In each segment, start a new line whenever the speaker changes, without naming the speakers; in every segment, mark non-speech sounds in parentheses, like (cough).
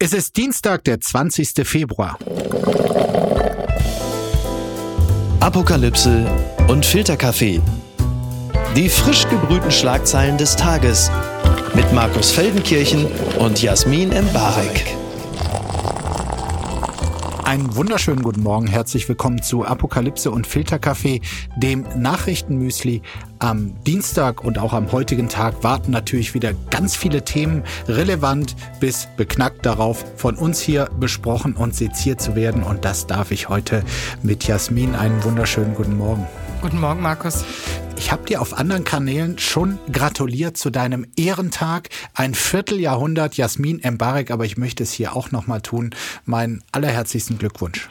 Es ist Dienstag, der 20. Februar.
Apokalypse und Filterkaffee. Die frisch gebrühten Schlagzeilen des Tages mit Markus Feldenkirchen und Jasmin Embarek.
Einen wunderschönen guten Morgen, herzlich willkommen zu Apokalypse und Filterkaffee, dem Nachrichtenmüsli. Am Dienstag und auch am heutigen Tag warten natürlich wieder ganz viele Themen, relevant bis beknackt darauf, von uns hier besprochen und seziert zu werden. Und das darf ich heute mit Jasmin. Einen wunderschönen guten Morgen.
Guten Morgen, Markus.
Ich habe dir auf anderen Kanälen schon gratuliert zu deinem Ehrentag. Ein Vierteljahrhundert Jasmin Embarek, aber ich möchte es hier auch nochmal tun. Meinen allerherzlichsten Glückwunsch.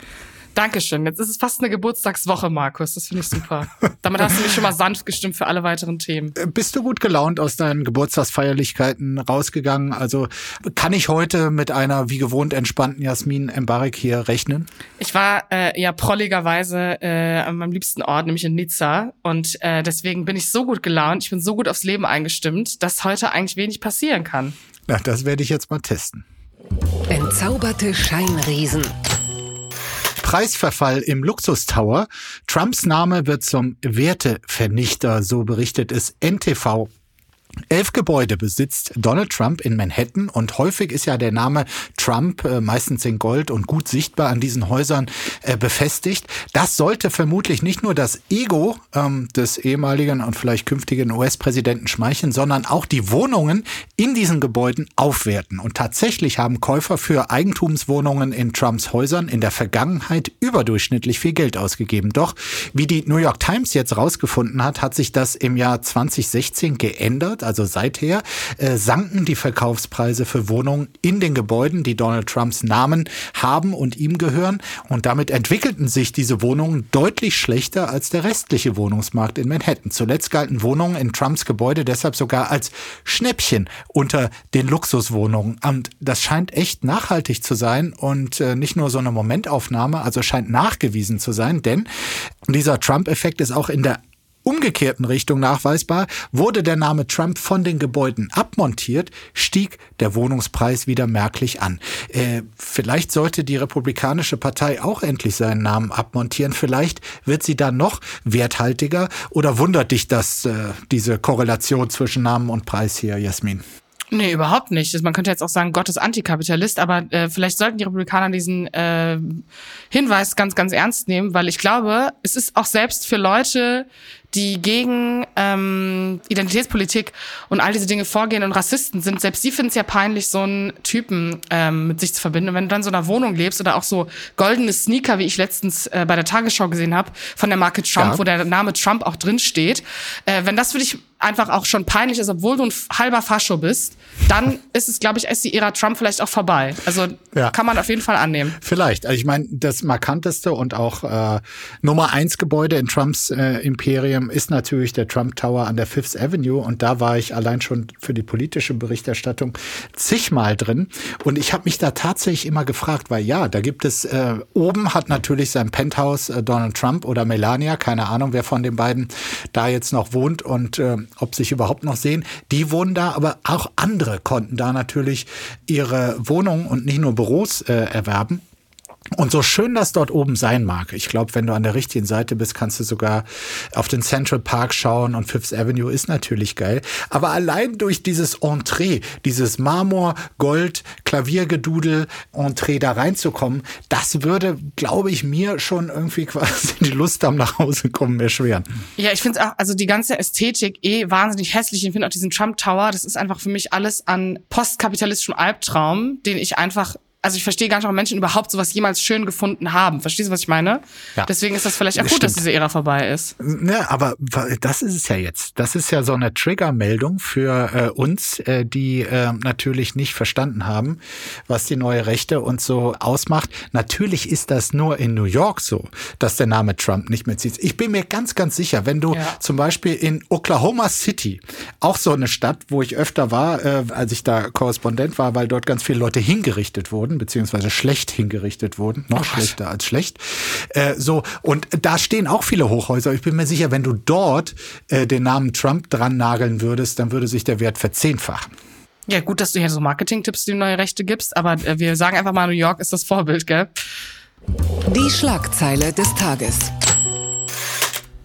Dankeschön. Jetzt ist es fast eine Geburtstagswoche, Markus. Das finde ich super. Damit hast du mich schon mal sanft gestimmt für alle weiteren Themen.
Äh, bist du gut gelaunt aus deinen Geburtstagsfeierlichkeiten rausgegangen? Also kann ich heute mit einer wie gewohnt entspannten Jasmin Embarek hier rechnen?
Ich war äh, ja prolligerweise äh, an meinem liebsten Ort, nämlich in Nizza. Und äh, deswegen bin ich so gut gelaunt, ich bin so gut aufs Leben eingestimmt, dass heute eigentlich wenig passieren kann.
Na, das werde ich jetzt mal testen.
Entzauberte Scheinriesen.
Preisverfall im Luxustower. Trumps Name wird zum Wertevernichter, so berichtet es NTV. Elf Gebäude besitzt Donald Trump in Manhattan und häufig ist ja der Name Trump äh, meistens in Gold und gut sichtbar an diesen Häusern äh, befestigt. Das sollte vermutlich nicht nur das Ego ähm, des ehemaligen und vielleicht künftigen US-Präsidenten schmeicheln, sondern auch die Wohnungen in diesen Gebäuden aufwerten. Und tatsächlich haben Käufer für Eigentumswohnungen in Trumps Häusern in der Vergangenheit überdurchschnittlich viel Geld ausgegeben. Doch wie die New York Times jetzt rausgefunden hat, hat sich das im Jahr 2016 geändert also seither, äh, sanken die Verkaufspreise für Wohnungen in den Gebäuden, die Donald Trumps Namen haben und ihm gehören. Und damit entwickelten sich diese Wohnungen deutlich schlechter als der restliche Wohnungsmarkt in Manhattan. Zuletzt galten Wohnungen in Trumps Gebäude deshalb sogar als Schnäppchen unter den Luxuswohnungen. Und das scheint echt nachhaltig zu sein und äh, nicht nur so eine Momentaufnahme, also scheint nachgewiesen zu sein, denn dieser Trump-Effekt ist auch in der umgekehrten Richtung nachweisbar, wurde der Name Trump von den Gebäuden abmontiert, stieg der Wohnungspreis wieder merklich an. Äh, vielleicht sollte die Republikanische Partei auch endlich seinen Namen abmontieren. Vielleicht wird sie dann noch werthaltiger. Oder wundert dich das, äh, diese Korrelation zwischen Namen und Preis hier, Jasmin?
Nee, überhaupt nicht. Man könnte jetzt auch sagen, Gott ist Antikapitalist, aber äh, vielleicht sollten die Republikaner diesen äh, Hinweis ganz, ganz ernst nehmen, weil ich glaube, es ist auch selbst für Leute, die gegen ähm, Identitätspolitik und all diese Dinge vorgehen und Rassisten sind, selbst die finden es ja peinlich, so einen Typen ähm, mit sich zu verbinden. Und wenn du dann in so einer Wohnung lebst oder auch so goldene Sneaker, wie ich letztens äh, bei der Tagesschau gesehen habe, von der Marke Trump, ja. wo der Name Trump auch drin steht, äh, wenn das für dich einfach auch schon peinlich ist, obwohl du ein halber Fascho bist, dann (laughs) ist es, glaube ich, ist die Ära Trump vielleicht auch vorbei. Also ja. kann man auf jeden Fall annehmen.
Vielleicht. Also ich meine, das markanteste und auch äh, Nummer eins Gebäude in Trumps äh, Imperium ähm, ist natürlich der Trump Tower an der Fifth Avenue und da war ich allein schon für die politische Berichterstattung zigmal drin und ich habe mich da tatsächlich immer gefragt, weil ja, da gibt es äh, oben hat natürlich sein Penthouse äh, Donald Trump oder Melania, keine Ahnung, wer von den beiden da jetzt noch wohnt und äh, ob sich überhaupt noch sehen. Die wohnen da, aber auch andere konnten da natürlich ihre Wohnungen und nicht nur Büros äh, erwerben. Und so schön das dort oben sein mag, ich glaube, wenn du an der richtigen Seite bist, kannst du sogar auf den Central Park schauen und Fifth Avenue ist natürlich geil. Aber allein durch dieses Entree, dieses Marmor, Gold, Klaviergedudel, Entree da reinzukommen, das würde, glaube ich, mir schon irgendwie (laughs) quasi die Lust am nach Hause kommen erschweren.
Ja, ich finde es auch, also die ganze Ästhetik eh wahnsinnig hässlich. Ich finde auch diesen Trump Tower, das ist einfach für mich alles an postkapitalistischem Albtraum, den ich einfach also ich verstehe gar nicht, warum Menschen überhaupt sowas jemals schön gefunden haben. Verstehst du, was ich meine? Ja. Deswegen ist das vielleicht auch gut, Stimmt. dass diese Ära vorbei ist.
Ja, aber das ist es ja jetzt. Das ist ja so eine Triggermeldung für äh, uns, äh, die äh, natürlich nicht verstanden haben, was die neue Rechte und so ausmacht. Natürlich ist das nur in New York so, dass der Name Trump nicht mehr zieht. Ich bin mir ganz, ganz sicher, wenn du ja. zum Beispiel in Oklahoma City, auch so eine Stadt, wo ich öfter war, äh, als ich da Korrespondent war, weil dort ganz viele Leute hingerichtet wurden, wurden, beziehungsweise schlecht hingerichtet wurden, noch oh, schlechter als schlecht. Äh, so, und da stehen auch viele Hochhäuser. Ich bin mir sicher, wenn du dort äh, den Namen Trump dran nageln würdest, dann würde sich der Wert verzehnfachen.
Ja, gut, dass du hier so Marketing-Tipps, die neue Rechte gibst, aber äh, wir sagen einfach mal, New York ist das Vorbild, gell?
Die Schlagzeile des Tages.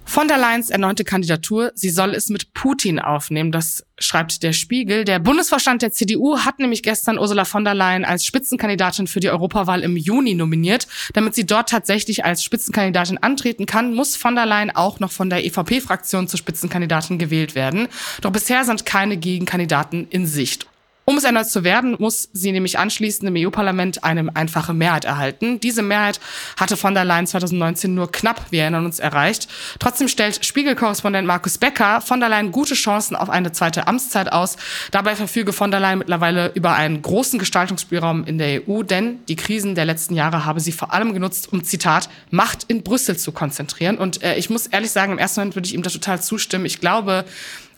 Von der Leyen's erneute Kandidatur. Sie soll es mit Putin aufnehmen. Das schreibt der Spiegel. Der Bundesvorstand der CDU hat nämlich gestern Ursula von der Leyen als Spitzenkandidatin für die Europawahl im Juni nominiert. Damit sie dort tatsächlich als Spitzenkandidatin antreten kann, muss von der Leyen auch noch von der EVP-Fraktion zur Spitzenkandidatin gewählt werden. Doch bisher sind keine Gegenkandidaten in Sicht. Um es erneut zu werden, muss sie nämlich anschließend im EU-Parlament eine einfache Mehrheit erhalten. Diese Mehrheit hatte von der Leyen 2019 nur knapp, wir erinnern uns, erreicht. Trotzdem stellt Spiegelkorrespondent Markus Becker von der Leyen gute Chancen auf eine zweite Amtszeit aus. Dabei verfüge von der Leyen mittlerweile über einen großen Gestaltungsspielraum in der EU, denn die Krisen der letzten Jahre habe sie vor allem genutzt, um, Zitat, Macht in Brüssel zu konzentrieren. Und äh, ich muss ehrlich sagen, im ersten Moment würde ich ihm da total zustimmen. Ich glaube,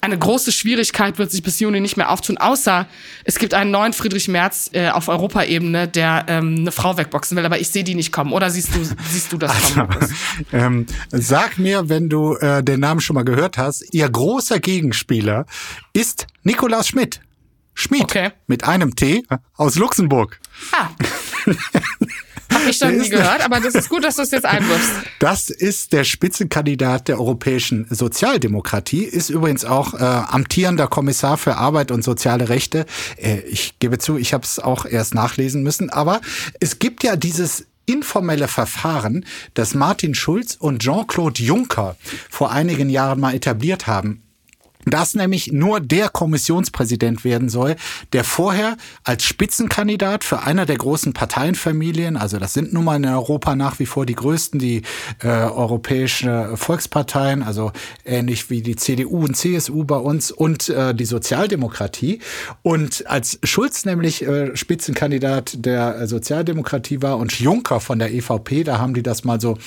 eine große Schwierigkeit wird sich bis Juni nicht mehr auftun, außer es gibt einen neuen Friedrich Merz äh, auf Europaebene, der ähm, eine Frau wegboxen will, aber ich sehe die nicht kommen. Oder siehst du, siehst du das
also, kommen? (laughs) Ähm, sag mir, wenn du äh, den Namen schon mal gehört hast, ihr großer Gegenspieler ist Nikolaus Schmidt. Schmidt okay. mit einem T aus Luxemburg.
Ah. (laughs) Habe ich noch nie gehört, aber das ist gut, dass du es jetzt einwirfst.
Das ist der Spitzenkandidat der europäischen Sozialdemokratie, ist übrigens auch äh, amtierender Kommissar für Arbeit und soziale Rechte. Äh, ich gebe zu, ich habe es auch erst nachlesen müssen, aber es gibt ja dieses informelle Verfahren, das Martin Schulz und Jean-Claude Juncker vor einigen Jahren mal etabliert haben dass nämlich nur der Kommissionspräsident werden soll, der vorher als Spitzenkandidat für einer der großen Parteienfamilien, also das sind nun mal in Europa nach wie vor die größten, die äh, europäische Volksparteien, also ähnlich wie die CDU und CSU bei uns und äh, die Sozialdemokratie. Und als Schulz nämlich äh, Spitzenkandidat der Sozialdemokratie war und Juncker von der EVP, da haben die das mal so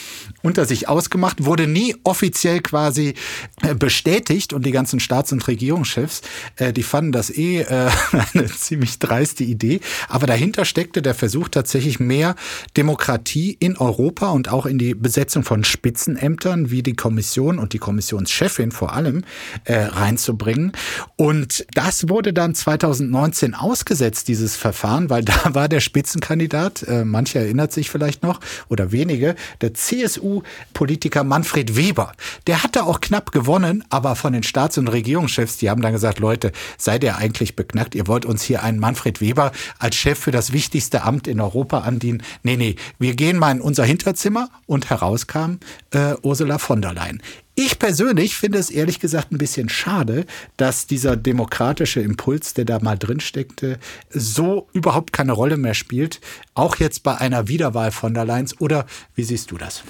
unter sich ausgemacht, wurde nie offiziell quasi äh, bestätigt und die ganzen Staats- und Regierungschefs, äh, die fanden das eh äh, (laughs) eine ziemlich dreiste Idee. Aber dahinter steckte der Versuch tatsächlich mehr Demokratie in Europa und auch in die Besetzung von Spitzenämtern wie die Kommission und die Kommissionschefin vor allem äh, reinzubringen. Und das wurde dann 2019 ausgesetzt, dieses Verfahren, weil da war der Spitzenkandidat, äh, manche erinnert sich vielleicht noch oder wenige, der CSU-Politiker Manfred Weber. Der hatte auch knapp gewonnen, aber von den Staats- und Regierungschefs, die haben dann gesagt, Leute, seid ihr eigentlich beknackt? Ihr wollt uns hier einen Manfred Weber als Chef für das wichtigste Amt in Europa andienen? Nee, nee, wir gehen mal in unser Hinterzimmer und herauskam äh, Ursula von der Leyen. Ich persönlich finde es ehrlich gesagt ein bisschen schade, dass dieser demokratische Impuls, der da mal drin steckte, so überhaupt keine Rolle mehr spielt. Auch jetzt bei einer Wiederwahl von der Leyen. Oder wie siehst du das?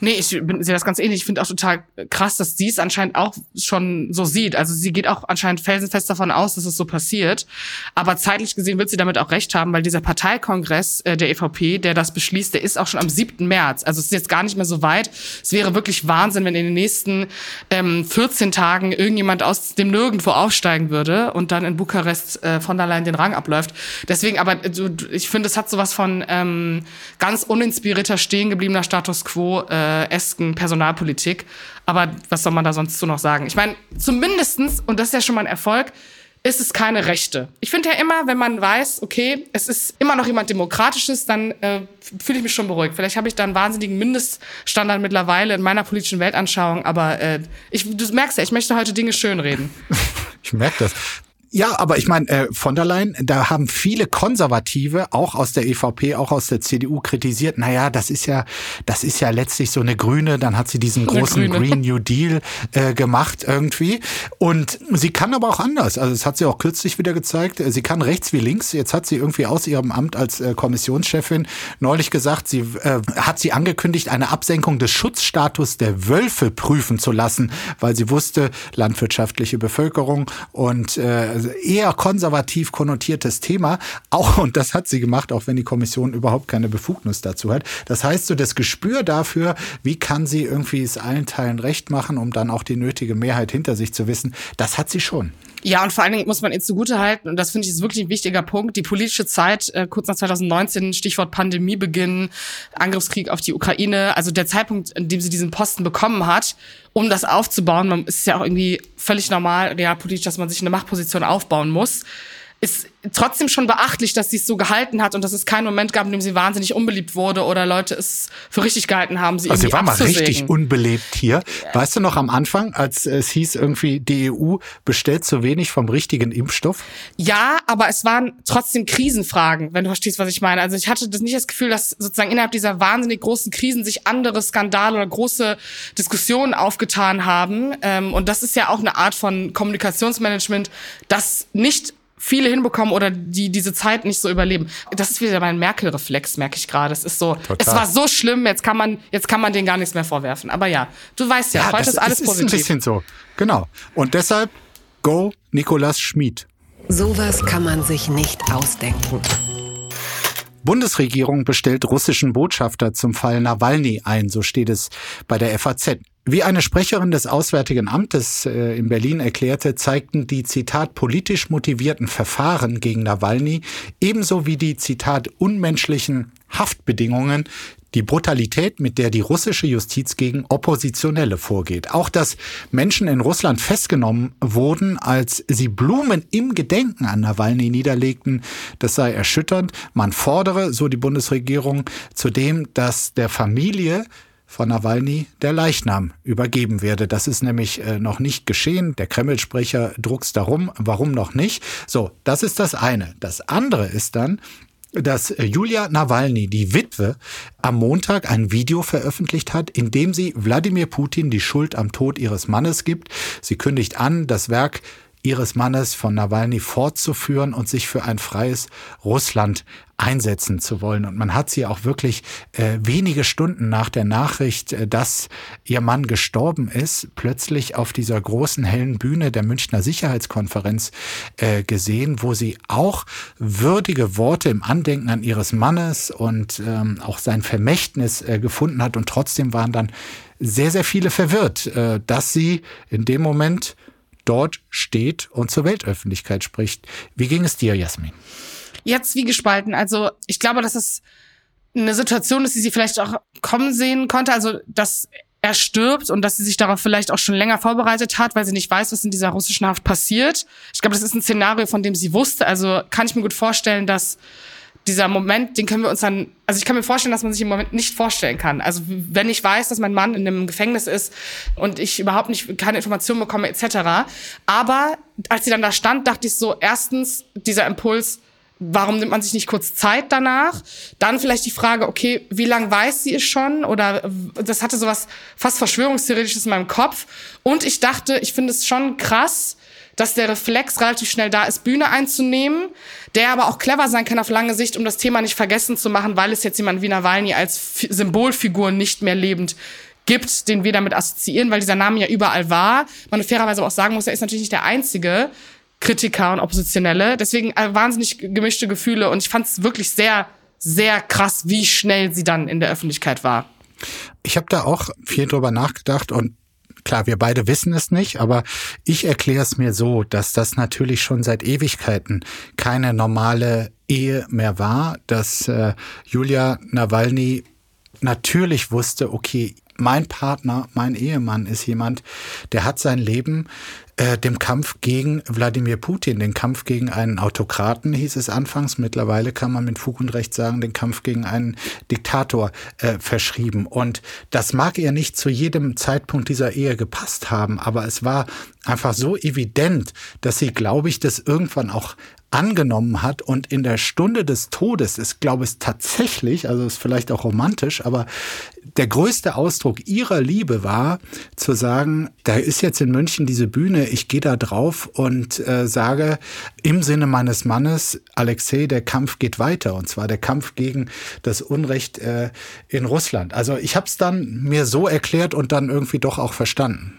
Nee, ich sehe das ganz ähnlich. Ich finde auch total krass, dass sie es anscheinend auch schon so sieht. Also sie geht auch anscheinend felsenfest davon aus, dass es so passiert. Aber zeitlich gesehen wird sie damit auch recht haben, weil dieser Parteikongress äh, der EVP, der das beschließt, der ist auch schon am 7. März. Also es ist jetzt gar nicht mehr so weit. Es wäre wirklich Wahnsinn, wenn in den nächsten ähm, 14 Tagen irgendjemand aus dem Nirgendwo aufsteigen würde und dann in Bukarest äh, von der Leyen den Rang abläuft. Deswegen, aber äh, ich finde, es hat sowas von ähm, ganz uninspirierter, stehen gebliebener Status quo. Äh, äh, esken Personalpolitik. Aber was soll man da sonst so noch sagen? Ich meine, zumindestens, und das ist ja schon mal ein Erfolg, ist es keine Rechte. Ich finde ja immer, wenn man weiß, okay, es ist immer noch jemand Demokratisches, dann äh, fühle ich mich schon beruhigt. Vielleicht habe ich da einen wahnsinnigen Mindeststandard mittlerweile in meiner politischen Weltanschauung, aber äh, ich, du merkst ja, ich möchte heute Dinge schönreden. (laughs)
ich merke das. Ja, aber ich meine, äh, von der Leyen, da haben viele Konservative, auch aus der EVP, auch aus der CDU, kritisiert, naja, das ist ja, das ist ja letztlich so eine Grüne, dann hat sie diesen eine großen Grüne. Green New Deal äh, gemacht irgendwie. Und sie kann aber auch anders. Also das hat sie auch kürzlich wieder gezeigt. Sie kann rechts wie links. Jetzt hat sie irgendwie aus ihrem Amt als äh, Kommissionschefin neulich gesagt, sie äh, hat sie angekündigt, eine Absenkung des Schutzstatus der Wölfe prüfen zu lassen, weil sie wusste, landwirtschaftliche Bevölkerung und äh, eher konservativ konnotiertes Thema. Auch, und das hat sie gemacht, auch wenn die Kommission überhaupt keine Befugnis dazu hat. Das heißt, so das Gespür dafür, wie kann sie irgendwie es allen Teilen recht machen, um dann auch die nötige Mehrheit hinter sich zu wissen, das hat sie schon.
Ja, und vor allen Dingen muss man ihr zugutehalten, und das finde ich ist wirklich ein wichtiger Punkt, die politische Zeit äh, kurz nach 2019, Stichwort Pandemiebeginn, Angriffskrieg auf die Ukraine, also der Zeitpunkt, in dem sie diesen Posten bekommen hat, um das aufzubauen, man ist ja auch irgendwie völlig normal, realpolitisch, dass man sich eine Machtposition aufbauen muss ist trotzdem schon beachtlich, dass sie es so gehalten hat und dass es keinen Moment gab, in dem sie wahnsinnig unbeliebt wurde oder Leute es für richtig gehalten haben, sie
also
irgendwie
sie war mal
abzusägen.
richtig unbelebt hier. Weißt du noch am Anfang, als es hieß irgendwie, die EU bestellt zu wenig vom richtigen Impfstoff?
Ja, aber es waren trotzdem Krisenfragen, wenn du verstehst, was ich meine. Also ich hatte das nicht das Gefühl, dass sozusagen innerhalb dieser wahnsinnig großen Krisen sich andere Skandale oder große Diskussionen aufgetan haben. Ähm, und das ist ja auch eine Art von Kommunikationsmanagement, das nicht viele hinbekommen oder die diese Zeit nicht so überleben. Das ist wieder mein Merkel-Reflex, merke ich gerade. Es ist so,
Total.
es war so schlimm, jetzt kann man, jetzt kann man denen gar nichts mehr vorwerfen. Aber ja, du weißt ja, heute
das,
ist alles
das ist
positiv.
ein bisschen so. Genau. Und deshalb go Nikolas Schmid.
Sowas kann man sich nicht ausdenken.
Bundesregierung bestellt russischen Botschafter zum Fall Nawalny ein, so steht es bei der FAZ. Wie eine Sprecherin des Auswärtigen Amtes äh, in Berlin erklärte, zeigten die Zitat politisch motivierten Verfahren gegen Nawalny ebenso wie die Zitat unmenschlichen Haftbedingungen die Brutalität, mit der die russische Justiz gegen Oppositionelle vorgeht. Auch dass Menschen in Russland festgenommen wurden, als sie Blumen im Gedenken an Nawalny niederlegten, das sei erschütternd. Man fordere, so die Bundesregierung, zudem, dass der Familie von Nawalny der Leichnam übergeben werde. Das ist nämlich äh, noch nicht geschehen. Der Kreml-Sprecher druckst darum. Warum noch nicht? So, das ist das eine. Das andere ist dann, dass Julia Nawalny, die Witwe, am Montag ein Video veröffentlicht hat, in dem sie Wladimir Putin die Schuld am Tod ihres Mannes gibt. Sie kündigt an, das Werk ihres Mannes von Nawalny fortzuführen und sich für ein freies Russland einsetzen zu wollen. Und man hat sie auch wirklich äh, wenige Stunden nach der Nachricht, äh, dass ihr Mann gestorben ist, plötzlich auf dieser großen hellen Bühne der Münchner Sicherheitskonferenz äh, gesehen, wo sie auch würdige Worte im Andenken an ihres Mannes und ähm, auch sein Vermächtnis äh, gefunden hat. Und trotzdem waren dann sehr, sehr viele verwirrt, äh, dass sie in dem Moment dort steht und zur Weltöffentlichkeit spricht. Wie ging es dir, Jasmin?
Jetzt wie gespalten. Also ich glaube, dass es eine Situation ist, die sie vielleicht auch kommen sehen konnte. Also dass er stirbt und dass sie sich darauf vielleicht auch schon länger vorbereitet hat, weil sie nicht weiß, was in dieser russischen Haft passiert. Ich glaube, das ist ein Szenario, von dem sie wusste. Also kann ich mir gut vorstellen, dass dieser Moment, den können wir uns dann, also ich kann mir vorstellen, dass man sich im Moment nicht vorstellen kann. Also wenn ich weiß, dass mein Mann in einem Gefängnis ist und ich überhaupt nicht keine Informationen bekomme etc. Aber als sie dann da stand, dachte ich so, erstens dieser Impuls, warum nimmt man sich nicht kurz Zeit danach? Dann vielleicht die Frage, okay, wie lang weiß sie es schon? Oder das hatte sowas fast Verschwörungstheoretisches in meinem Kopf. Und ich dachte, ich finde es schon krass, dass der Reflex relativ schnell da ist, Bühne einzunehmen, der aber auch clever sein kann auf lange Sicht, um das Thema nicht vergessen zu machen, weil es jetzt jemand wie Nawalny als Symbolfigur nicht mehr lebend gibt, den wir damit assoziieren, weil dieser Name ja überall war. Man fairerweise auch sagen muss, er ist natürlich nicht der einzige Kritiker und Oppositionelle. Deswegen äh, wahnsinnig gemischte Gefühle und ich fand es wirklich sehr, sehr krass, wie schnell sie dann in der Öffentlichkeit war.
Ich habe da auch viel drüber nachgedacht und Klar, wir beide wissen es nicht, aber ich erkläre es mir so, dass das natürlich schon seit Ewigkeiten keine normale Ehe mehr war, dass äh, Julia Nawalny natürlich wusste, okay, mein Partner, mein Ehemann ist jemand, der hat sein Leben äh, dem Kampf gegen Wladimir Putin, den Kampf gegen einen Autokraten, hieß es anfangs. Mittlerweile kann man mit Fug und Recht sagen, den Kampf gegen einen Diktator äh, verschrieben. Und das mag ihr nicht zu jedem Zeitpunkt dieser Ehe gepasst haben, aber es war einfach so evident, dass sie, glaube ich, das irgendwann auch angenommen hat und in der Stunde des Todes ist, glaube ich, tatsächlich, also ist vielleicht auch romantisch, aber der größte Ausdruck ihrer Liebe war zu sagen, da ist jetzt in München diese Bühne, ich gehe da drauf und äh, sage im Sinne meines Mannes, Alexei, der Kampf geht weiter und zwar der Kampf gegen das Unrecht äh, in Russland. Also ich habe es dann mir so erklärt und dann irgendwie doch auch verstanden.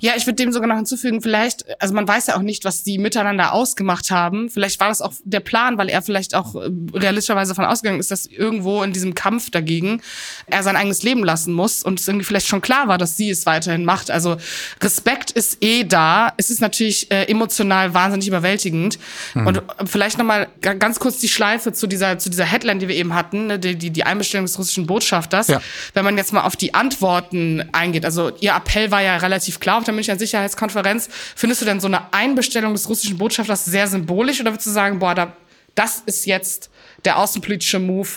Ja, ich würde dem sogar noch hinzufügen, vielleicht, also man weiß ja auch nicht, was die miteinander ausgemacht haben. Vielleicht war das auch der Plan, weil er vielleicht auch äh, realistischerweise davon ausgegangen ist, dass irgendwo in diesem Kampf dagegen er sein eigenes Leben lassen muss und es irgendwie vielleicht schon klar war, dass sie es weiterhin macht. Also Respekt ist eh da. Es ist natürlich äh, emotional wahnsinnig überwältigend. Mhm. Und vielleicht nochmal ganz kurz die Schleife zu dieser, zu dieser Headline, die wir eben hatten, ne, die, die, die Einbestellung des russischen Botschafters. Ja. Wenn man jetzt mal auf die Antworten eingeht, also ihr Appell war ja relativ klar auf der Münchner Sicherheitskonferenz. Findest du denn so eine Einbestellung des russischen Botschafters sehr symbolisch oder würdest du sagen, boah, da, das ist jetzt der außenpolitische Move,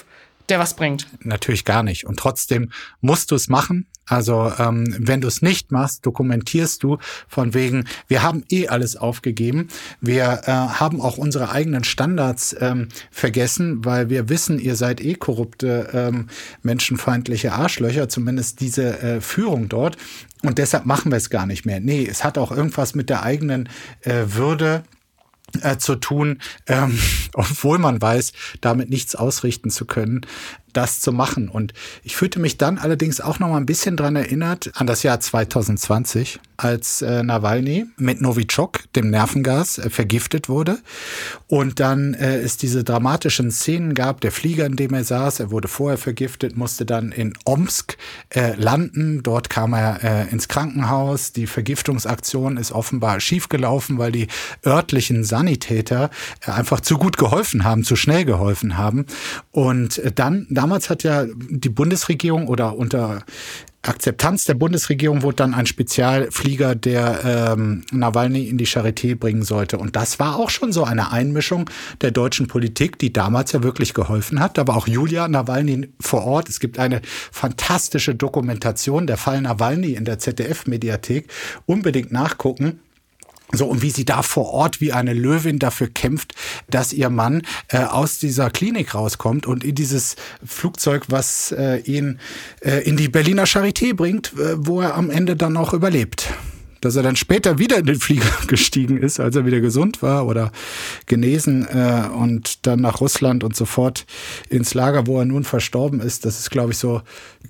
der was bringt?
Natürlich gar nicht. Und trotzdem musst du es machen. Also ähm, wenn du es nicht machst, dokumentierst du von wegen, wir haben eh alles aufgegeben. Wir äh, haben auch unsere eigenen Standards ähm, vergessen, weil wir wissen, ihr seid eh korrupte, ähm, menschenfeindliche Arschlöcher, zumindest diese äh, Führung dort. Und deshalb machen wir es gar nicht mehr. Nee, es hat auch irgendwas mit der eigenen äh, Würde äh, zu tun, ähm, (laughs) obwohl man weiß, damit nichts ausrichten zu können das zu machen. Und ich fühlte mich dann allerdings auch noch mal ein bisschen dran erinnert an das Jahr 2020, als äh, Nawalny mit Novichok, dem Nervengas, äh, vergiftet wurde. Und dann äh, es diese dramatischen Szenen gab, der Flieger, in dem er saß, er wurde vorher vergiftet, musste dann in Omsk äh, landen. Dort kam er äh, ins Krankenhaus. Die Vergiftungsaktion ist offenbar schiefgelaufen, weil die örtlichen Sanitäter äh, einfach zu gut geholfen haben, zu schnell geholfen haben. Und äh, dann, dann damals hat ja die Bundesregierung oder unter Akzeptanz der Bundesregierung wurde dann ein Spezialflieger, der ähm, Nawalny in die Charité bringen sollte. Und das war auch schon so eine Einmischung der deutschen Politik, die damals ja wirklich geholfen hat. Da war auch Julia Nawalny vor Ort. Es gibt eine fantastische Dokumentation, der Fall Nawalny in der ZDF-Mediathek. Unbedingt nachgucken. So, und wie sie da vor Ort wie eine Löwin dafür kämpft, dass ihr Mann äh, aus dieser Klinik rauskommt und in dieses Flugzeug, was äh, ihn äh, in die Berliner Charité bringt, äh, wo er am Ende dann auch überlebt dass er dann später wieder in den Flieger (laughs) gestiegen ist, als er wieder gesund war oder genesen äh, und dann nach Russland und sofort ins Lager, wo er nun verstorben ist. Das ist, glaube ich, so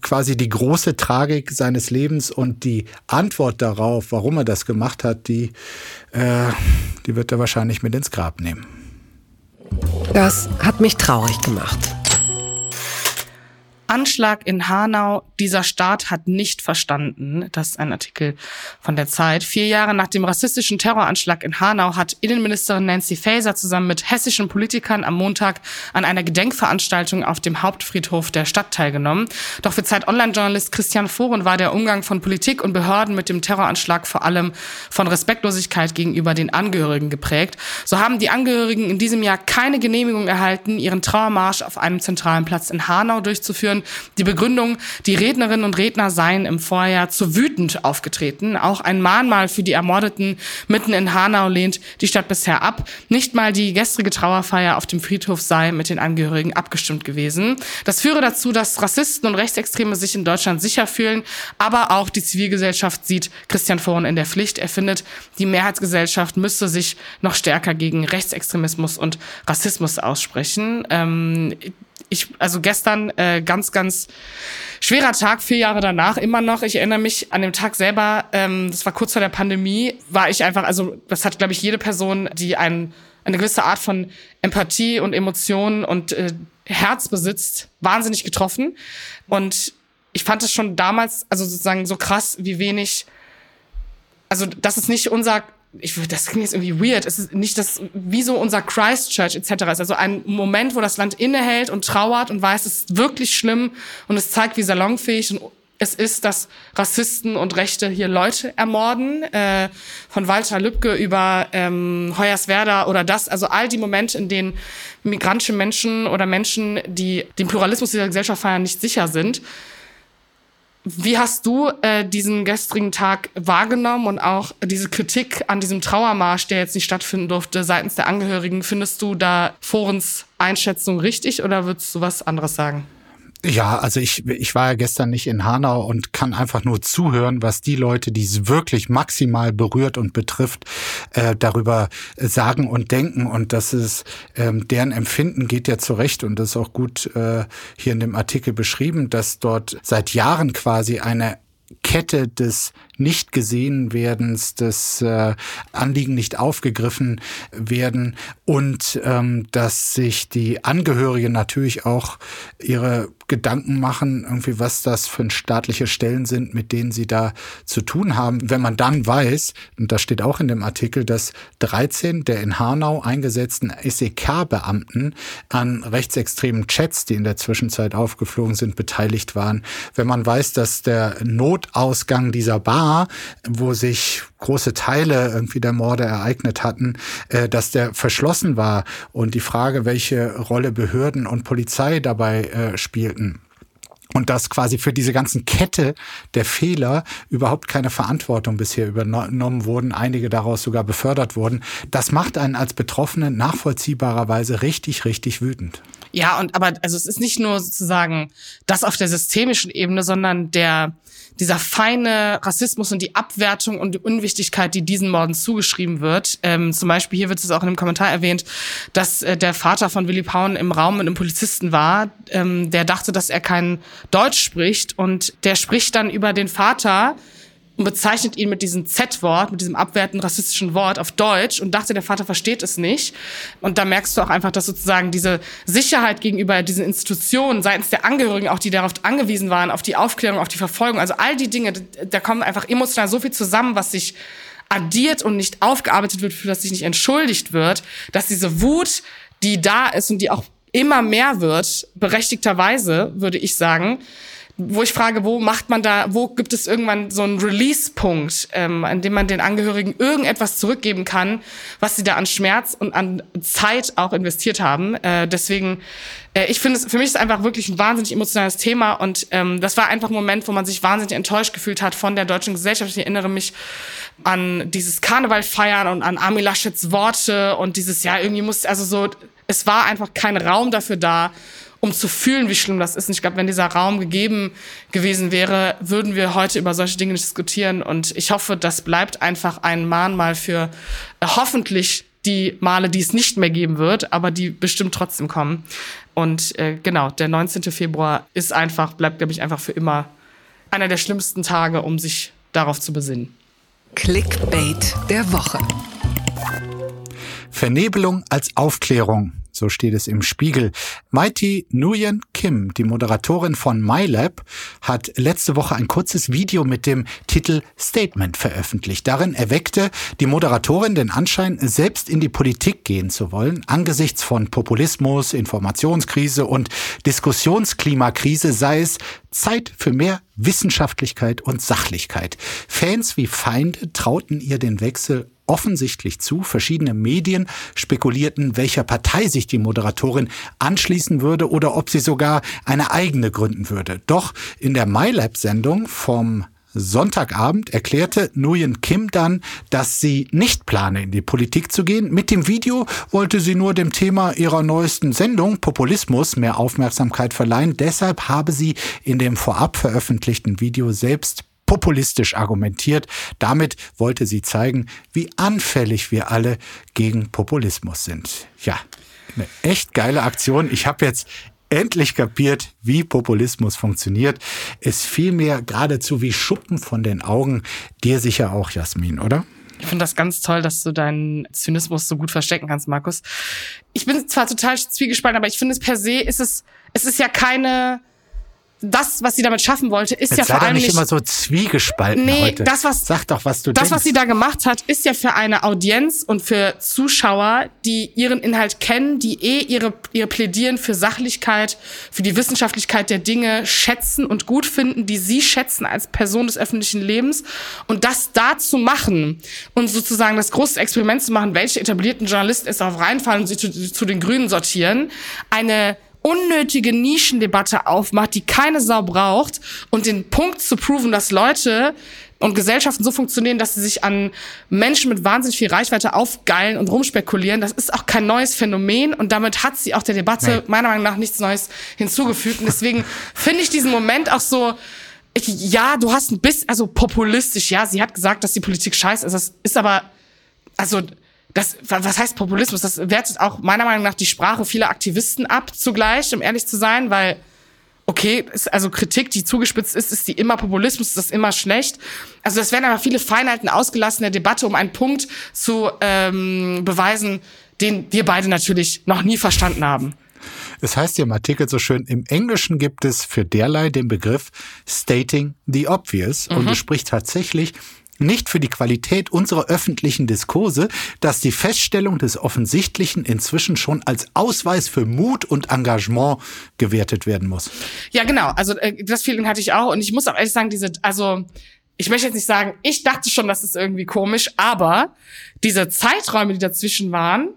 quasi die große Tragik seines Lebens und die Antwort darauf, warum er das gemacht hat, die, äh, die wird er wahrscheinlich mit ins Grab nehmen.
Das hat mich traurig gemacht.
Anschlag in Hanau, dieser Staat hat nicht verstanden. Das ist ein Artikel von der Zeit. Vier Jahre nach dem rassistischen Terroranschlag in Hanau hat Innenministerin Nancy Faeser zusammen mit hessischen Politikern am Montag an einer Gedenkveranstaltung auf dem Hauptfriedhof der Stadt teilgenommen. Doch für Zeit Online-Journalist Christian Foren war der Umgang von Politik und Behörden mit dem Terroranschlag vor allem von Respektlosigkeit gegenüber den Angehörigen geprägt. So haben die Angehörigen in diesem Jahr keine Genehmigung erhalten, ihren Trauermarsch auf einem zentralen Platz in Hanau durchzuführen. Die Begründung, die Rednerinnen und Redner seien im Vorjahr zu wütend aufgetreten. Auch ein Mahnmal für die Ermordeten mitten in Hanau lehnt die Stadt bisher ab. Nicht mal die gestrige Trauerfeier auf dem Friedhof sei mit den Angehörigen abgestimmt gewesen. Das führe dazu, dass Rassisten und Rechtsextreme sich in Deutschland sicher fühlen, aber auch die Zivilgesellschaft sieht Christian Fohren in der Pflicht. Er findet, die Mehrheitsgesellschaft müsste sich noch stärker gegen Rechtsextremismus und Rassismus aussprechen. Ähm, ich, also gestern äh, ganz, ganz schwerer Tag, vier Jahre danach immer noch. Ich erinnere mich an dem Tag selber, ähm, das war kurz vor der Pandemie, war ich einfach, also das hat, glaube ich, jede Person, die ein, eine gewisse Art von Empathie und Emotionen und äh, Herz besitzt, wahnsinnig getroffen. Und ich fand es schon damals, also sozusagen so krass, wie wenig, also das ist nicht unser ich, das klingt jetzt irgendwie weird. Es ist nicht das, wie so unser Christchurch etc. ist. Also ein Moment, wo das Land innehält und trauert und weiß, es ist wirklich schlimm und es zeigt, wie salonfähig es ist, dass Rassisten und Rechte hier Leute ermorden. Äh, von Walter Lübcke über ähm, Hoyerswerda oder das. Also all die Momente, in denen migrantische Menschen oder Menschen, die den Pluralismus dieser Gesellschaft feiern, nicht sicher sind wie hast du äh, diesen gestrigen Tag wahrgenommen und auch diese Kritik an diesem Trauermarsch, der jetzt nicht stattfinden durfte, seitens der Angehörigen? Findest du da Forens Einschätzung richtig oder würdest du was anderes sagen?
Ja, also ich, ich war ja gestern nicht in Hanau und kann einfach nur zuhören, was die Leute, die es wirklich maximal berührt und betrifft, äh, darüber sagen und denken. Und das ist, ähm, deren Empfinden geht ja zurecht und das ist auch gut äh, hier in dem Artikel beschrieben, dass dort seit Jahren quasi eine Kette des nicht gesehen werdens, des äh, Anliegen nicht aufgegriffen werden und ähm, dass sich die Angehörigen natürlich auch ihre Gedanken machen, irgendwie was das für staatliche Stellen sind, mit denen sie da zu tun haben. Wenn man dann weiß, und das steht auch in dem Artikel, dass 13 der in Hanau eingesetzten SEK-Beamten an rechtsextremen Chats, die in der Zwischenzeit aufgeflogen sind, beteiligt waren. Wenn man weiß, dass der Notausgang dieser Bahn Kommentar, wo sich große Teile irgendwie der Morde ereignet hatten, äh, dass der verschlossen war und die Frage, welche Rolle Behörden und Polizei dabei äh, spielten und dass quasi für diese ganzen Kette der Fehler überhaupt keine Verantwortung bisher übernommen wurden, einige daraus sogar befördert wurden. Das macht einen als Betroffenen nachvollziehbarerweise richtig, richtig wütend.
Ja, und aber also es ist nicht nur sozusagen das auf der systemischen Ebene, sondern der dieser feine Rassismus und die Abwertung und die Unwichtigkeit, die diesen Morden zugeschrieben wird. Ähm, zum Beispiel hier wird es auch in einem Kommentar erwähnt, dass äh, der Vater von Willy Paun im Raum mit einem Polizisten war, ähm, der dachte, dass er kein Deutsch spricht und der spricht dann über den Vater und bezeichnet ihn mit diesem Z-Wort, mit diesem abwertenden rassistischen Wort auf Deutsch und dachte, der Vater versteht es nicht. Und da merkst du auch einfach, dass sozusagen diese Sicherheit gegenüber diesen Institutionen seitens der Angehörigen, auch die darauf angewiesen waren, auf die Aufklärung, auf die Verfolgung, also all die Dinge, da kommen einfach emotional so viel zusammen, was sich addiert und nicht aufgearbeitet wird, für das sich nicht entschuldigt wird, dass diese Wut, die da ist und die auch immer mehr wird, berechtigterweise, würde ich sagen, wo ich frage, wo macht man da, wo gibt es irgendwann so einen Release-Punkt, ähm, an dem man den Angehörigen irgendetwas zurückgeben kann, was sie da an Schmerz und an Zeit auch investiert haben. Äh, deswegen, äh, ich finde es, für mich ist es einfach wirklich ein wahnsinnig emotionales Thema und ähm, das war einfach ein Moment, wo man sich wahnsinnig enttäuscht gefühlt hat von der deutschen Gesellschaft. Ich erinnere mich an dieses Karneval feiern und an Armin Laschets Worte und dieses, ja, irgendwie muss, also so, es war einfach kein Raum dafür da, um zu fühlen, wie schlimm das ist. Und ich glaube, wenn dieser Raum gegeben gewesen wäre, würden wir heute über solche Dinge nicht diskutieren. Und ich hoffe, das bleibt einfach ein Mahnmal für äh, hoffentlich die Male, die es nicht mehr geben wird, aber die bestimmt trotzdem kommen. Und äh, genau, der 19. Februar ist einfach, bleibt, glaube ich, einfach für immer einer der schlimmsten Tage, um sich darauf zu besinnen.
Clickbait der Woche.
Vernebelung als Aufklärung. So steht es im Spiegel. Mighty Nguyen Kim, die Moderatorin von MyLab, hat letzte Woche ein kurzes Video mit dem Titel Statement veröffentlicht. Darin erweckte die Moderatorin den Anschein, selbst in die Politik gehen zu wollen. Angesichts von Populismus, Informationskrise und Diskussionsklimakrise sei es Zeit für mehr Wissenschaftlichkeit und Sachlichkeit. Fans wie Feinde trauten ihr den Wechsel offensichtlich zu. Verschiedene Medien spekulierten, welcher Partei sich die Moderatorin anschließen würde oder ob sie sogar eine eigene gründen würde. Doch in der MyLab-Sendung vom Sonntagabend erklärte Nguyen Kim dann, dass sie nicht plane, in die Politik zu gehen. Mit dem Video wollte sie nur dem Thema ihrer neuesten Sendung Populismus mehr Aufmerksamkeit verleihen. Deshalb habe sie in dem vorab veröffentlichten Video selbst populistisch argumentiert. Damit wollte sie zeigen, wie anfällig wir alle gegen Populismus sind. Ja, eine echt geile Aktion. Ich habe jetzt endlich kapiert, wie Populismus funktioniert. Es fiel mir geradezu wie Schuppen von den Augen. Dir sicher auch, Jasmin, oder?
Ich finde das ganz toll, dass du deinen Zynismus so gut verstecken kannst, Markus. Ich bin zwar total zwiegespalten, aber ich finde es per se ist es, es ist ja keine, das, was sie damit schaffen wollte, ist Jetzt ja vor allem
nicht, nicht immer so zwiegespalten
nee,
heute.
Das, was,
Sag doch, was du
Das,
denkst.
was sie da gemacht hat, ist ja für eine Audienz und für Zuschauer, die ihren Inhalt kennen, die eh ihre, ihre Plädieren für Sachlichkeit, für die Wissenschaftlichkeit der Dinge schätzen und gut finden, die sie schätzen als Person des öffentlichen Lebens. Und das da zu machen und sozusagen das große Experiment zu machen, welche etablierten Journalisten es darauf reinfallen und sie zu, zu den Grünen sortieren, eine unnötige Nischendebatte aufmacht, die keine Sau braucht und den Punkt zu proven, dass Leute und Gesellschaften so funktionieren, dass sie sich an Menschen mit wahnsinnig viel Reichweite aufgeilen und rumspekulieren, das ist auch kein neues Phänomen und damit hat sie auch der Debatte nee. meiner Meinung nach nichts Neues hinzugefügt. Und deswegen finde ich diesen Moment auch so, ich, ja, du hast ein bisschen, also populistisch, ja, sie hat gesagt, dass die Politik scheiße ist, das ist aber, also das, was heißt Populismus? Das wertet auch meiner Meinung nach die Sprache vieler Aktivisten ab, zugleich, um ehrlich zu sein, weil, okay, ist also Kritik, die zugespitzt ist, ist die immer Populismus, ist das immer schlecht. Also das werden aber viele Feinheiten ausgelassen in der Debatte, um einen Punkt zu ähm, beweisen, den wir beide natürlich noch nie verstanden haben.
Es heißt ja im Artikel so schön, im Englischen gibt es für derlei den Begriff stating the obvious mhm. und es spricht tatsächlich nicht für die Qualität unserer öffentlichen Diskurse, dass die Feststellung des Offensichtlichen inzwischen schon als Ausweis für Mut und Engagement gewertet werden muss.
Ja, genau. Also äh, das Feeling hatte ich auch und ich muss auch ehrlich sagen, diese, also ich möchte jetzt nicht sagen, ich dachte schon, das ist irgendwie komisch, aber diese Zeiträume, die dazwischen waren,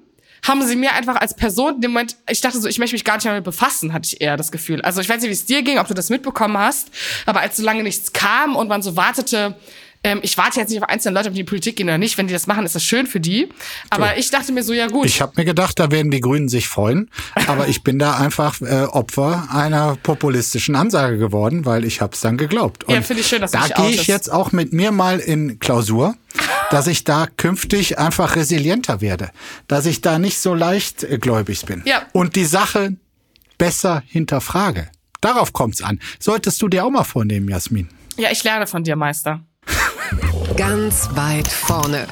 haben sie mir einfach als Person in dem Moment, ich dachte so, ich möchte mich gar nicht mehr damit befassen, hatte ich eher das Gefühl. Also ich weiß nicht, wie es dir ging, ob du das mitbekommen hast, aber als so lange nichts kam und man so wartete, ähm, ich warte jetzt nicht auf einzelne Leute, ob die in die Politik gehen oder nicht. Wenn die das machen, ist das schön für die. Aber so. ich dachte mir so, ja gut.
Ich habe mir gedacht, da werden die Grünen sich freuen. Aber ich bin da einfach äh, Opfer einer populistischen Ansage geworden, weil ich habe es dann geglaubt.
Und ja, finde ich schön, dass
da gehe ich jetzt auch mit mir mal in Klausur, dass ich da künftig einfach resilienter werde, dass ich da nicht so leichtgläubig bin
ja.
und die Sache besser hinterfrage. Darauf kommt's an. Solltest du dir auch mal vornehmen, Jasmin.
Ja, ich lerne von dir, Meister.
Ganz weit vorne.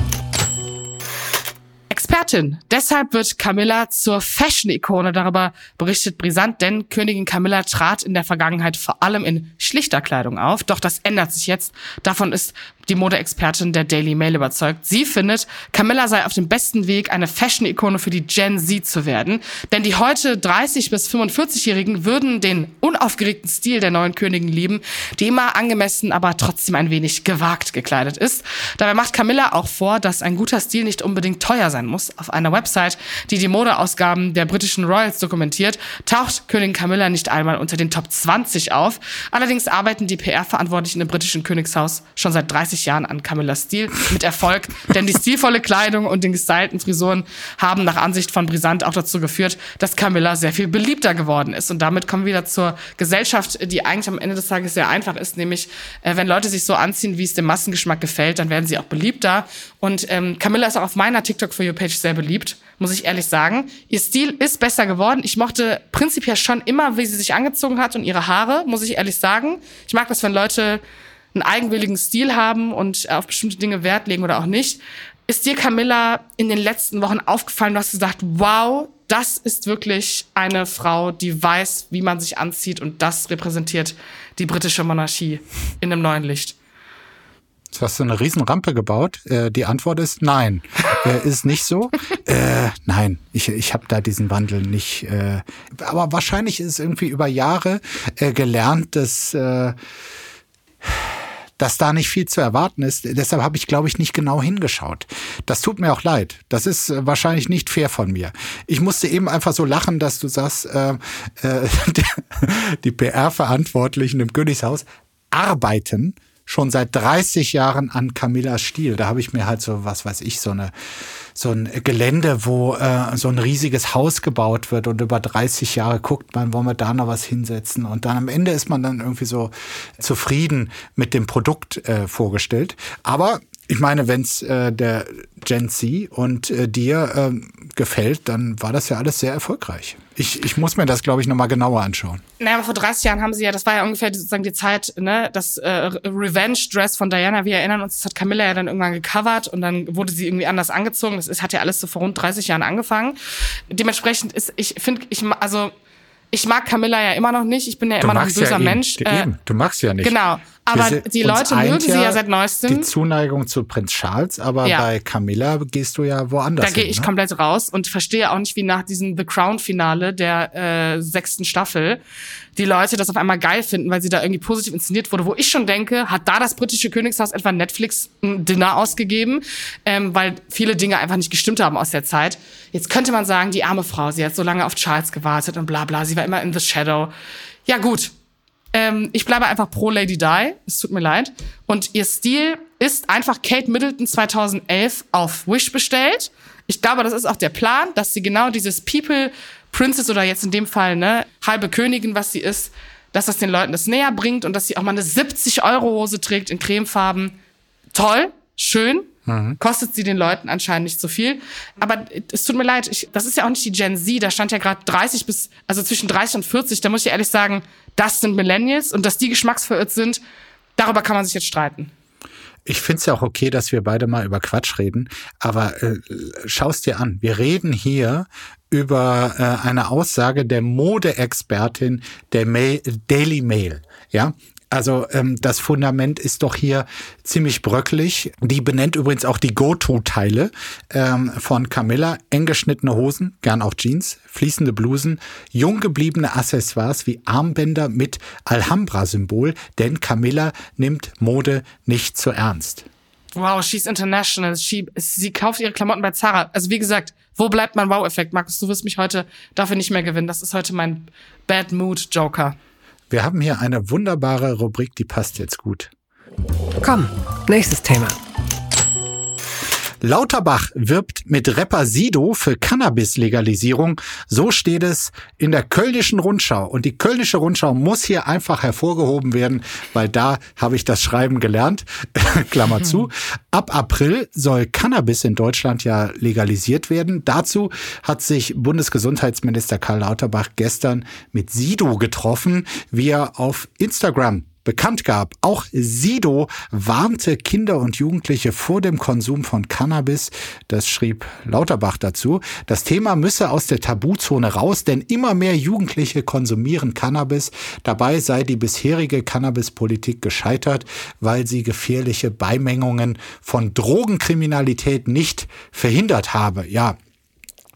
Expertin. Deshalb wird Camilla zur Fashion-Ikone. Darüber berichtet Brisant, denn Königin Camilla trat in der Vergangenheit vor allem in schlichter Kleidung auf. Doch das ändert sich jetzt. Davon ist die Modeexpertin der Daily Mail überzeugt. Sie findet, Camilla sei auf dem besten Weg, eine Fashion-Ikone für die Gen Z zu werden. Denn die heute 30- bis 45-Jährigen würden den unaufgeregten Stil der neuen Königin lieben, die immer angemessen, aber trotzdem ein wenig gewagt gekleidet ist. Dabei macht Camilla auch vor, dass ein guter Stil nicht unbedingt teuer sein muss. Auf einer Website, die die Modeausgaben der britischen Royals dokumentiert, taucht Königin Camilla nicht einmal unter den Top 20 auf. Allerdings arbeiten die PR-Verantwortlichen im britischen Königshaus schon seit 30 30 Jahren an Camillas Stil mit Erfolg, denn die stilvolle Kleidung und den gestylten Frisuren haben nach Ansicht von Brisant auch dazu geführt, dass Camilla sehr viel beliebter geworden ist. Und damit kommen wir wieder zur Gesellschaft, die eigentlich am Ende des Tages sehr einfach ist, nämlich äh, wenn Leute sich so anziehen, wie es dem Massengeschmack gefällt, dann werden sie auch beliebter. Und ähm, Camilla ist auch auf meiner TikTok for You Page sehr beliebt, muss ich ehrlich sagen. Ihr Stil ist besser geworden. Ich mochte prinzipiell schon immer, wie sie sich angezogen hat und ihre Haare, muss ich ehrlich sagen. Ich mag das, wenn Leute einen eigenwilligen Stil haben und auf bestimmte Dinge Wert legen oder auch nicht. Ist dir, Camilla, in den letzten Wochen aufgefallen, du hast gesagt, wow, das ist wirklich eine Frau, die weiß, wie man sich anzieht und das repräsentiert die britische Monarchie in einem neuen Licht?
Jetzt hast du eine Riesenrampe gebaut. Äh, die Antwort ist nein. (laughs) äh, ist nicht so. Äh, nein, ich, ich habe da diesen Wandel nicht. Äh, aber wahrscheinlich ist es irgendwie über Jahre äh, gelernt, dass äh, dass da nicht viel zu erwarten ist. Deshalb habe ich, glaube ich, nicht genau hingeschaut. Das tut mir auch leid. Das ist äh, wahrscheinlich nicht fair von mir. Ich musste eben einfach so lachen, dass du sagst, äh, äh, (laughs) die PR-Verantwortlichen im Königshaus arbeiten schon seit 30 Jahren an Camillas Stil. Da habe ich mir halt so, was weiß ich, so eine so ein Gelände, wo äh, so ein riesiges Haus gebaut wird und über 30 Jahre guckt man, wollen wir da noch was hinsetzen und dann am Ende ist man dann irgendwie so zufrieden mit dem Produkt äh, vorgestellt. Aber ich meine, wenn es äh, der Gen Z und äh, dir äh, gefällt, dann war das ja alles sehr erfolgreich. Ich, ich muss mir das, glaube ich, nochmal genauer anschauen.
Naja, aber vor 30 Jahren haben sie ja, das war ja ungefähr sozusagen die Zeit, ne, das äh, Revenge-Dress von Diana, wir erinnern uns, das hat Camilla ja dann irgendwann gecovert und dann wurde sie irgendwie anders angezogen. Das ist, hat ja alles so vor rund 30 Jahren angefangen. Dementsprechend ist, ich finde, ich, also ich mag Camilla ja immer noch nicht. Ich bin ja immer noch ein böser
ja
Mensch.
Eben, äh, du magst sie ja nicht.
Genau. Aber die Leute mögen sie ja seit neuestem.
Die Zuneigung zu Prinz Charles, aber ja. bei Camilla gehst du ja woanders.
Da gehe ich
ne?
komplett raus und verstehe auch nicht, wie nach diesem The Crown-Finale der äh, sechsten Staffel die Leute das auf einmal geil finden, weil sie da irgendwie positiv inszeniert wurde, wo ich schon denke, hat da das britische Königshaus etwa Netflix ein Dinner ausgegeben, ähm, weil viele Dinge einfach nicht gestimmt haben aus der Zeit. Jetzt könnte man sagen, die arme Frau, sie hat so lange auf Charles gewartet und bla bla, sie war immer in the shadow. Ja gut, ähm, ich bleibe einfach pro Lady Di. Es tut mir leid. Und ihr Stil ist einfach Kate Middleton 2011 auf Wish bestellt. Ich glaube, das ist auch der Plan, dass sie genau dieses People Princess oder jetzt in dem Fall ne halbe Königin, was sie ist, dass das den Leuten das näher bringt und dass sie auch mal eine 70 Euro Hose trägt in Cremefarben. Toll, schön. Mhm. Kostet sie den Leuten anscheinend nicht so viel. Aber es tut mir leid, ich, das ist ja auch nicht die Gen Z. Da stand ja gerade 30 bis, also zwischen 30 und 40. Da muss ich ehrlich sagen, das sind Millennials und dass die geschmacksverirrt sind, darüber kann man sich jetzt streiten.
Ich finde es ja auch okay, dass wir beide mal über Quatsch reden, aber äh, schaust dir an. Wir reden hier über äh, eine Aussage der Modeexpertin der Mail, Daily Mail. Ja, Also ähm, das Fundament ist doch hier ziemlich bröckelig. Die benennt übrigens auch die Go-To-Teile ähm, von Camilla. Eng geschnittene Hosen, gern auch Jeans, fließende Blusen, jung gebliebene Accessoires wie Armbänder mit Alhambra-Symbol, denn Camilla nimmt Mode nicht zu ernst.
Wow, she's international. She, sie kauft ihre Klamotten bei Zara. Also wie gesagt, wo bleibt mein Wow-Effekt? Markus, du wirst mich heute dafür nicht mehr gewinnen. Das ist heute mein Bad Mood Joker.
Wir haben hier eine wunderbare Rubrik, die passt jetzt gut.
Komm, nächstes Thema.
Lauterbach wirbt mit Rapper Sido für Cannabis-Legalisierung. So steht es in der Kölnischen Rundschau. Und die Kölnische Rundschau muss hier einfach hervorgehoben werden, weil da habe ich das Schreiben gelernt. (laughs) Klammer zu. Ab April soll Cannabis in Deutschland ja legalisiert werden. Dazu hat sich Bundesgesundheitsminister Karl Lauterbach gestern mit Sido getroffen, wie er auf Instagram bekannt gab. Auch Sido warnte Kinder und Jugendliche vor dem Konsum von Cannabis. Das schrieb Lauterbach dazu. Das Thema müsse aus der Tabuzone raus, denn immer mehr Jugendliche konsumieren Cannabis. Dabei sei die bisherige Cannabispolitik gescheitert, weil sie gefährliche Beimengungen von Drogenkriminalität nicht verhindert habe. Ja,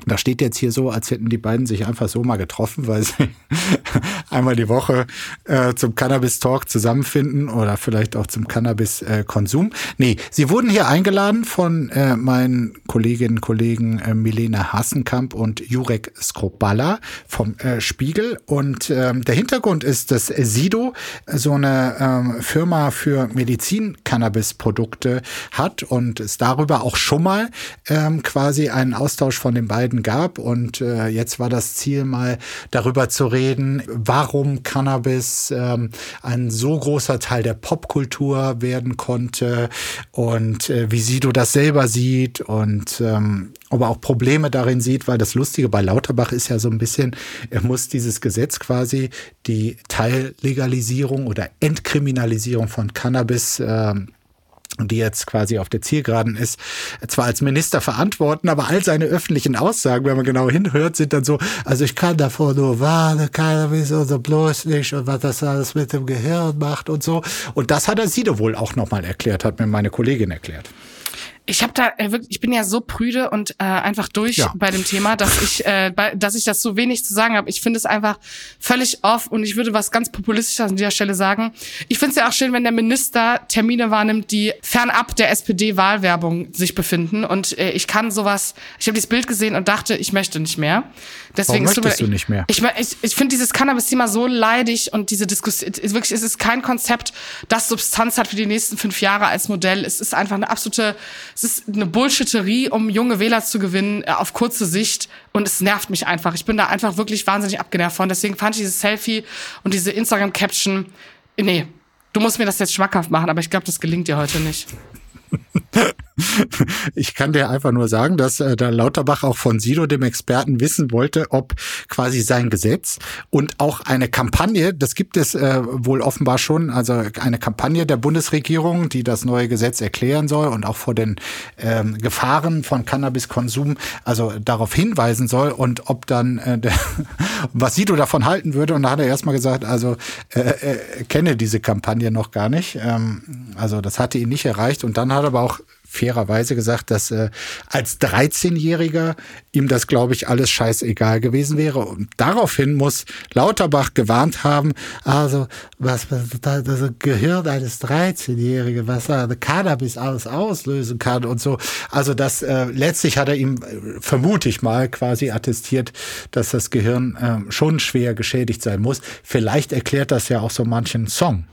da steht jetzt hier so, als hätten die beiden sich einfach so mal getroffen, weil sie (laughs) einmal die Woche äh, zum Cannabis-Talk zusammenfinden oder vielleicht auch zum Cannabis-Konsum. nee, sie wurden hier eingeladen von äh, meinen Kolleginnen und Kollegen äh, Milena Hassenkamp und Jurek Skropala vom äh, Spiegel. Und ähm, der Hintergrund ist, dass Sido so eine ähm, Firma für Medizin-Cannabis-Produkte hat und es darüber auch schon mal ähm, quasi einen Austausch von den beiden beiden gab. Und äh, jetzt war das Ziel mal darüber zu reden, warum Cannabis ähm, ein so großer Teil der Popkultur werden konnte und äh, wie Sido das selber sieht und ähm, ob er auch Probleme darin sieht, weil das Lustige bei Lauterbach ist ja so ein bisschen, er muss dieses Gesetz quasi, die Teillegalisierung oder Entkriminalisierung von Cannabis ähm, und die jetzt quasi auf der Zielgeraden ist, zwar als Minister verantworten, aber all seine öffentlichen Aussagen, wenn man genau hinhört, sind dann so, also ich kann davor nur warnen, keiner so, so bloß nicht und was das alles mit dem Gehirn macht und so. Und das hat er Sido wohl auch nochmal erklärt, hat mir meine Kollegin erklärt
ich habe da äh, wirklich, ich bin ja so prüde und äh, einfach durch ja. bei dem Thema, dass ich, äh, bei, dass ich das so wenig zu sagen habe. Ich finde es einfach völlig off und ich würde was ganz populistisches an dieser Stelle sagen. Ich finde es ja auch schön, wenn der Minister Termine wahrnimmt, die fernab der SPD-Wahlwerbung sich befinden. Und äh, ich kann sowas. Ich habe dieses Bild gesehen und dachte, ich möchte nicht mehr.
Deswegen Warum möchtest du, du nicht mehr?
Ich, ich, ich finde dieses Cannabis-Thema so leidig und diese Diskussion, wirklich, es ist kein Konzept, das Substanz hat für die nächsten fünf Jahre als Modell. Es ist einfach eine absolute es ist eine Bullshitterie, um junge Wähler zu gewinnen äh, auf kurze Sicht. Und es nervt mich einfach. Ich bin da einfach wirklich wahnsinnig abgenervt von. Deswegen fand ich dieses Selfie und diese Instagram-Caption, nee, du musst mir das jetzt schmackhaft machen, aber ich glaube, das gelingt dir heute nicht. (laughs) (laughs)
Ich kann dir einfach nur sagen, dass äh, der Lauterbach auch von Sido, dem Experten, wissen wollte, ob quasi sein Gesetz und auch eine Kampagne, das gibt es äh, wohl offenbar schon, also eine Kampagne der Bundesregierung, die das neue Gesetz erklären soll und auch vor den ähm, Gefahren von Cannabiskonsum, also darauf hinweisen soll und ob dann äh, der, (laughs) was Sido davon halten würde. Und da hat er erstmal gesagt, also äh, er kenne diese Kampagne noch gar nicht. Ähm, also das hatte ihn nicht erreicht. Und dann hat er aber auch fairerweise gesagt, dass äh, als 13-Jähriger ihm das, glaube ich, alles scheißegal gewesen wäre. Und daraufhin muss Lauterbach gewarnt haben, also was das Gehirn eines 13-Jährigen, was da Cannabis alles auslösen kann und so. Also das äh, letztlich hat er ihm, äh, vermute ich mal, quasi attestiert, dass das Gehirn äh, schon schwer geschädigt sein muss. Vielleicht erklärt das ja auch so manchen Song.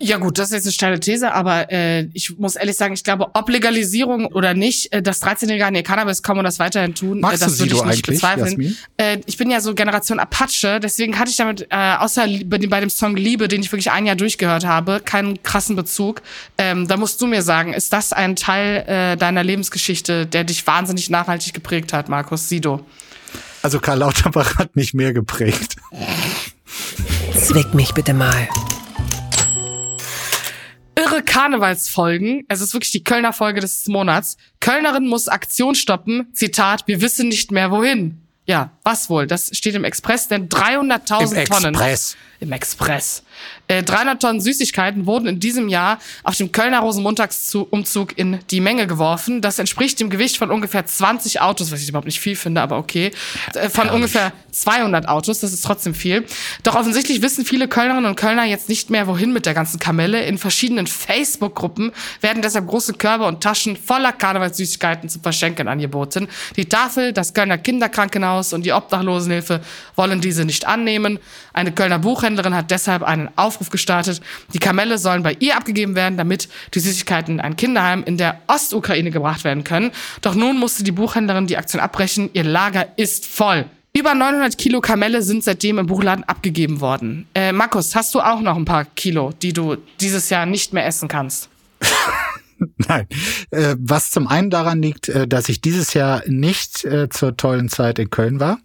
Ja gut, das ist jetzt eine steile These, aber äh, ich muss ehrlich sagen, ich glaube, ob Legalisierung oder nicht, äh, dass 13-Jährige an ihr Cannabis kommen und das weiterhin tun,
Magst
äh, das
würde ich nicht
bezweifeln. Äh, ich bin ja so Generation Apache, deswegen hatte ich damit, äh, außer bei dem, bei dem Song Liebe, den ich wirklich ein Jahr durchgehört habe, keinen krassen Bezug. Ähm, da musst du mir sagen, ist das ein Teil äh, deiner Lebensgeschichte, der dich wahnsinnig nachhaltig geprägt hat, Markus Sido?
Also Karl Lauterbach hat mich mehr geprägt.
Zwick mich bitte mal
irre Karnevalsfolgen. Es ist wirklich die Kölner Folge des Monats. Kölnerin muss Aktion stoppen. Zitat, wir wissen nicht mehr wohin. Ja, Was wohl? Das steht im Express, denn 300.000
Im
Tonnen.
Express.
Im Express. Äh, 300 Tonnen Süßigkeiten wurden in diesem Jahr auf dem Kölner Rosenmontagsumzug in die Menge geworfen. Das entspricht dem Gewicht von ungefähr 20 Autos, was ich überhaupt nicht viel finde, aber okay. Äh, von ungefähr 200 Autos, das ist trotzdem viel. Doch offensichtlich wissen viele Kölnerinnen und Kölner jetzt nicht mehr, wohin mit der ganzen Kamelle. In verschiedenen Facebook-Gruppen werden deshalb große Körbe und Taschen voller Karnevalssüßigkeiten zum Verschenken angeboten. Die Tafel, das Kölner Kinderkrankenhaus und die Obdachlosenhilfe wollen diese nicht annehmen. Eine Kölner Buchhändlerin hat deshalb einen Aufruf gestartet. Die Kamelle sollen bei ihr abgegeben werden, damit die Süßigkeiten in ein Kinderheim in der Ostukraine gebracht werden können. Doch nun musste die Buchhändlerin die Aktion abbrechen. Ihr Lager ist voll. Über 900 Kilo Kamelle sind seitdem im Buchladen abgegeben worden. Äh, Markus, hast du auch noch ein paar Kilo, die du dieses Jahr nicht mehr essen kannst? (laughs) (laughs)
Nein. Äh, was zum einen daran liegt, äh, dass ich dieses Jahr nicht äh, zur tollen Zeit in Köln war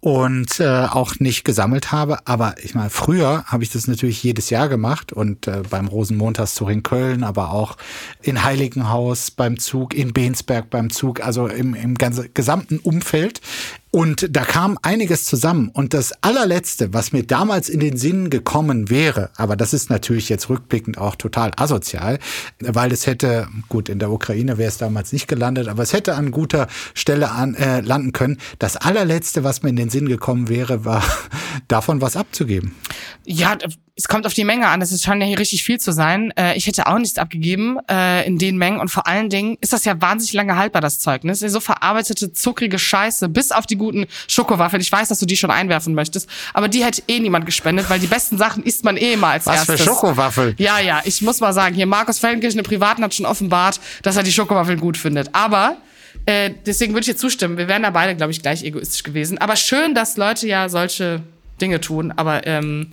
und äh, auch nicht gesammelt habe. Aber ich meine, früher habe ich das natürlich jedes Jahr gemacht und äh, beim Rosenmontagszug in Köln, aber auch in Heiligenhaus beim Zug, in Bensberg beim Zug, also im, im ganzen gesamten Umfeld. Und da kam einiges zusammen. Und das allerletzte, was mir damals in den Sinn gekommen wäre, aber das ist natürlich jetzt rückblickend auch total asozial, weil es hätte, gut, in der Ukraine wäre es damals nicht gelandet, aber es hätte an guter Stelle an, äh, landen können. Das allerletzte, was mir in den Sinn gekommen wäre, war (laughs) davon was abzugeben.
Ja, es kommt auf die Menge an. Es scheint ja hier richtig viel zu sein. Äh, ich hätte auch nichts abgegeben äh, in den Mengen. Und vor allen Dingen ist das ja wahnsinnig lange haltbar, das Zeugnis. So verarbeitete, zuckrige Scheiße, bis auf die guten Schokowaffeln. Ich weiß, dass du die schon einwerfen möchtest, aber die hätte eh niemand gespendet, weil die besten Sachen isst man eh immer als
Was
erstes.
für Schokowaffel?
Ja, ja, ich muss mal sagen, hier Markus Feldenkirchen im Privaten hat schon offenbart, dass er die Schokowaffeln gut findet. Aber äh, deswegen würde ich dir zustimmen. Wir wären da beide, glaube ich, gleich egoistisch gewesen. Aber schön, dass Leute ja solche Dinge tun. Aber ähm,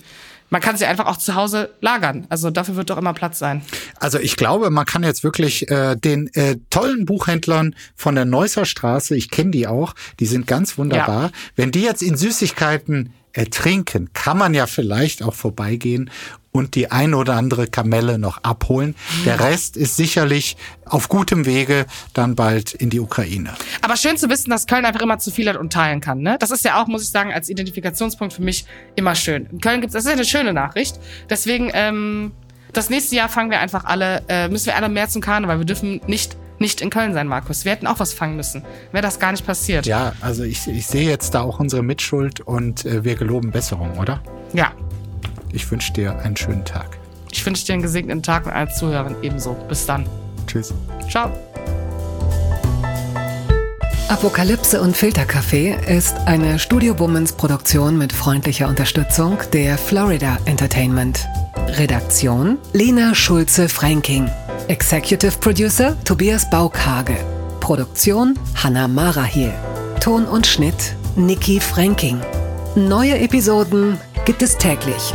man kann sie einfach auch zu Hause lagern. Also dafür wird doch immer Platz sein.
Also ich glaube, man kann jetzt wirklich äh, den äh, tollen Buchhändlern von der Neusser Straße, ich kenne die auch, die sind ganz wunderbar.
Ja.
Wenn die jetzt in Süßigkeiten ertrinken, kann man ja vielleicht auch vorbeigehen und die ein oder andere Kamelle noch abholen. Der Rest ist sicherlich auf gutem Wege dann bald in die Ukraine.
Aber schön zu wissen, dass Köln einfach immer zu viel hat und teilen kann. Ne? Das ist ja auch, muss ich sagen, als Identifikationspunkt für mich immer schön. In Köln gibt's, das ist ja eine schöne Nachricht. Deswegen, ähm, das nächste Jahr fangen wir einfach alle, äh, müssen wir alle mehr zum Karneval. Wir dürfen nicht nicht in Köln sein, Markus. Wir hätten auch was fangen müssen. Wäre das gar nicht passiert.
Ja, also ich, ich sehe jetzt da auch unsere Mitschuld und äh, wir geloben Besserung, oder?
ja.
Ich wünsche dir einen schönen Tag.
Ich wünsche dir einen gesegneten Tag und als Zuhörerin ebenso. Bis dann.
Tschüss.
Ciao.
Apokalypse und Filterkaffee ist eine Studio Womans Produktion mit freundlicher Unterstützung der Florida Entertainment. Redaktion Lena Schulze-Franking. Executive Producer Tobias Baukage. Produktion Hanna Marahiel. Ton und Schnitt Niki Franking. Neue Episoden gibt es täglich.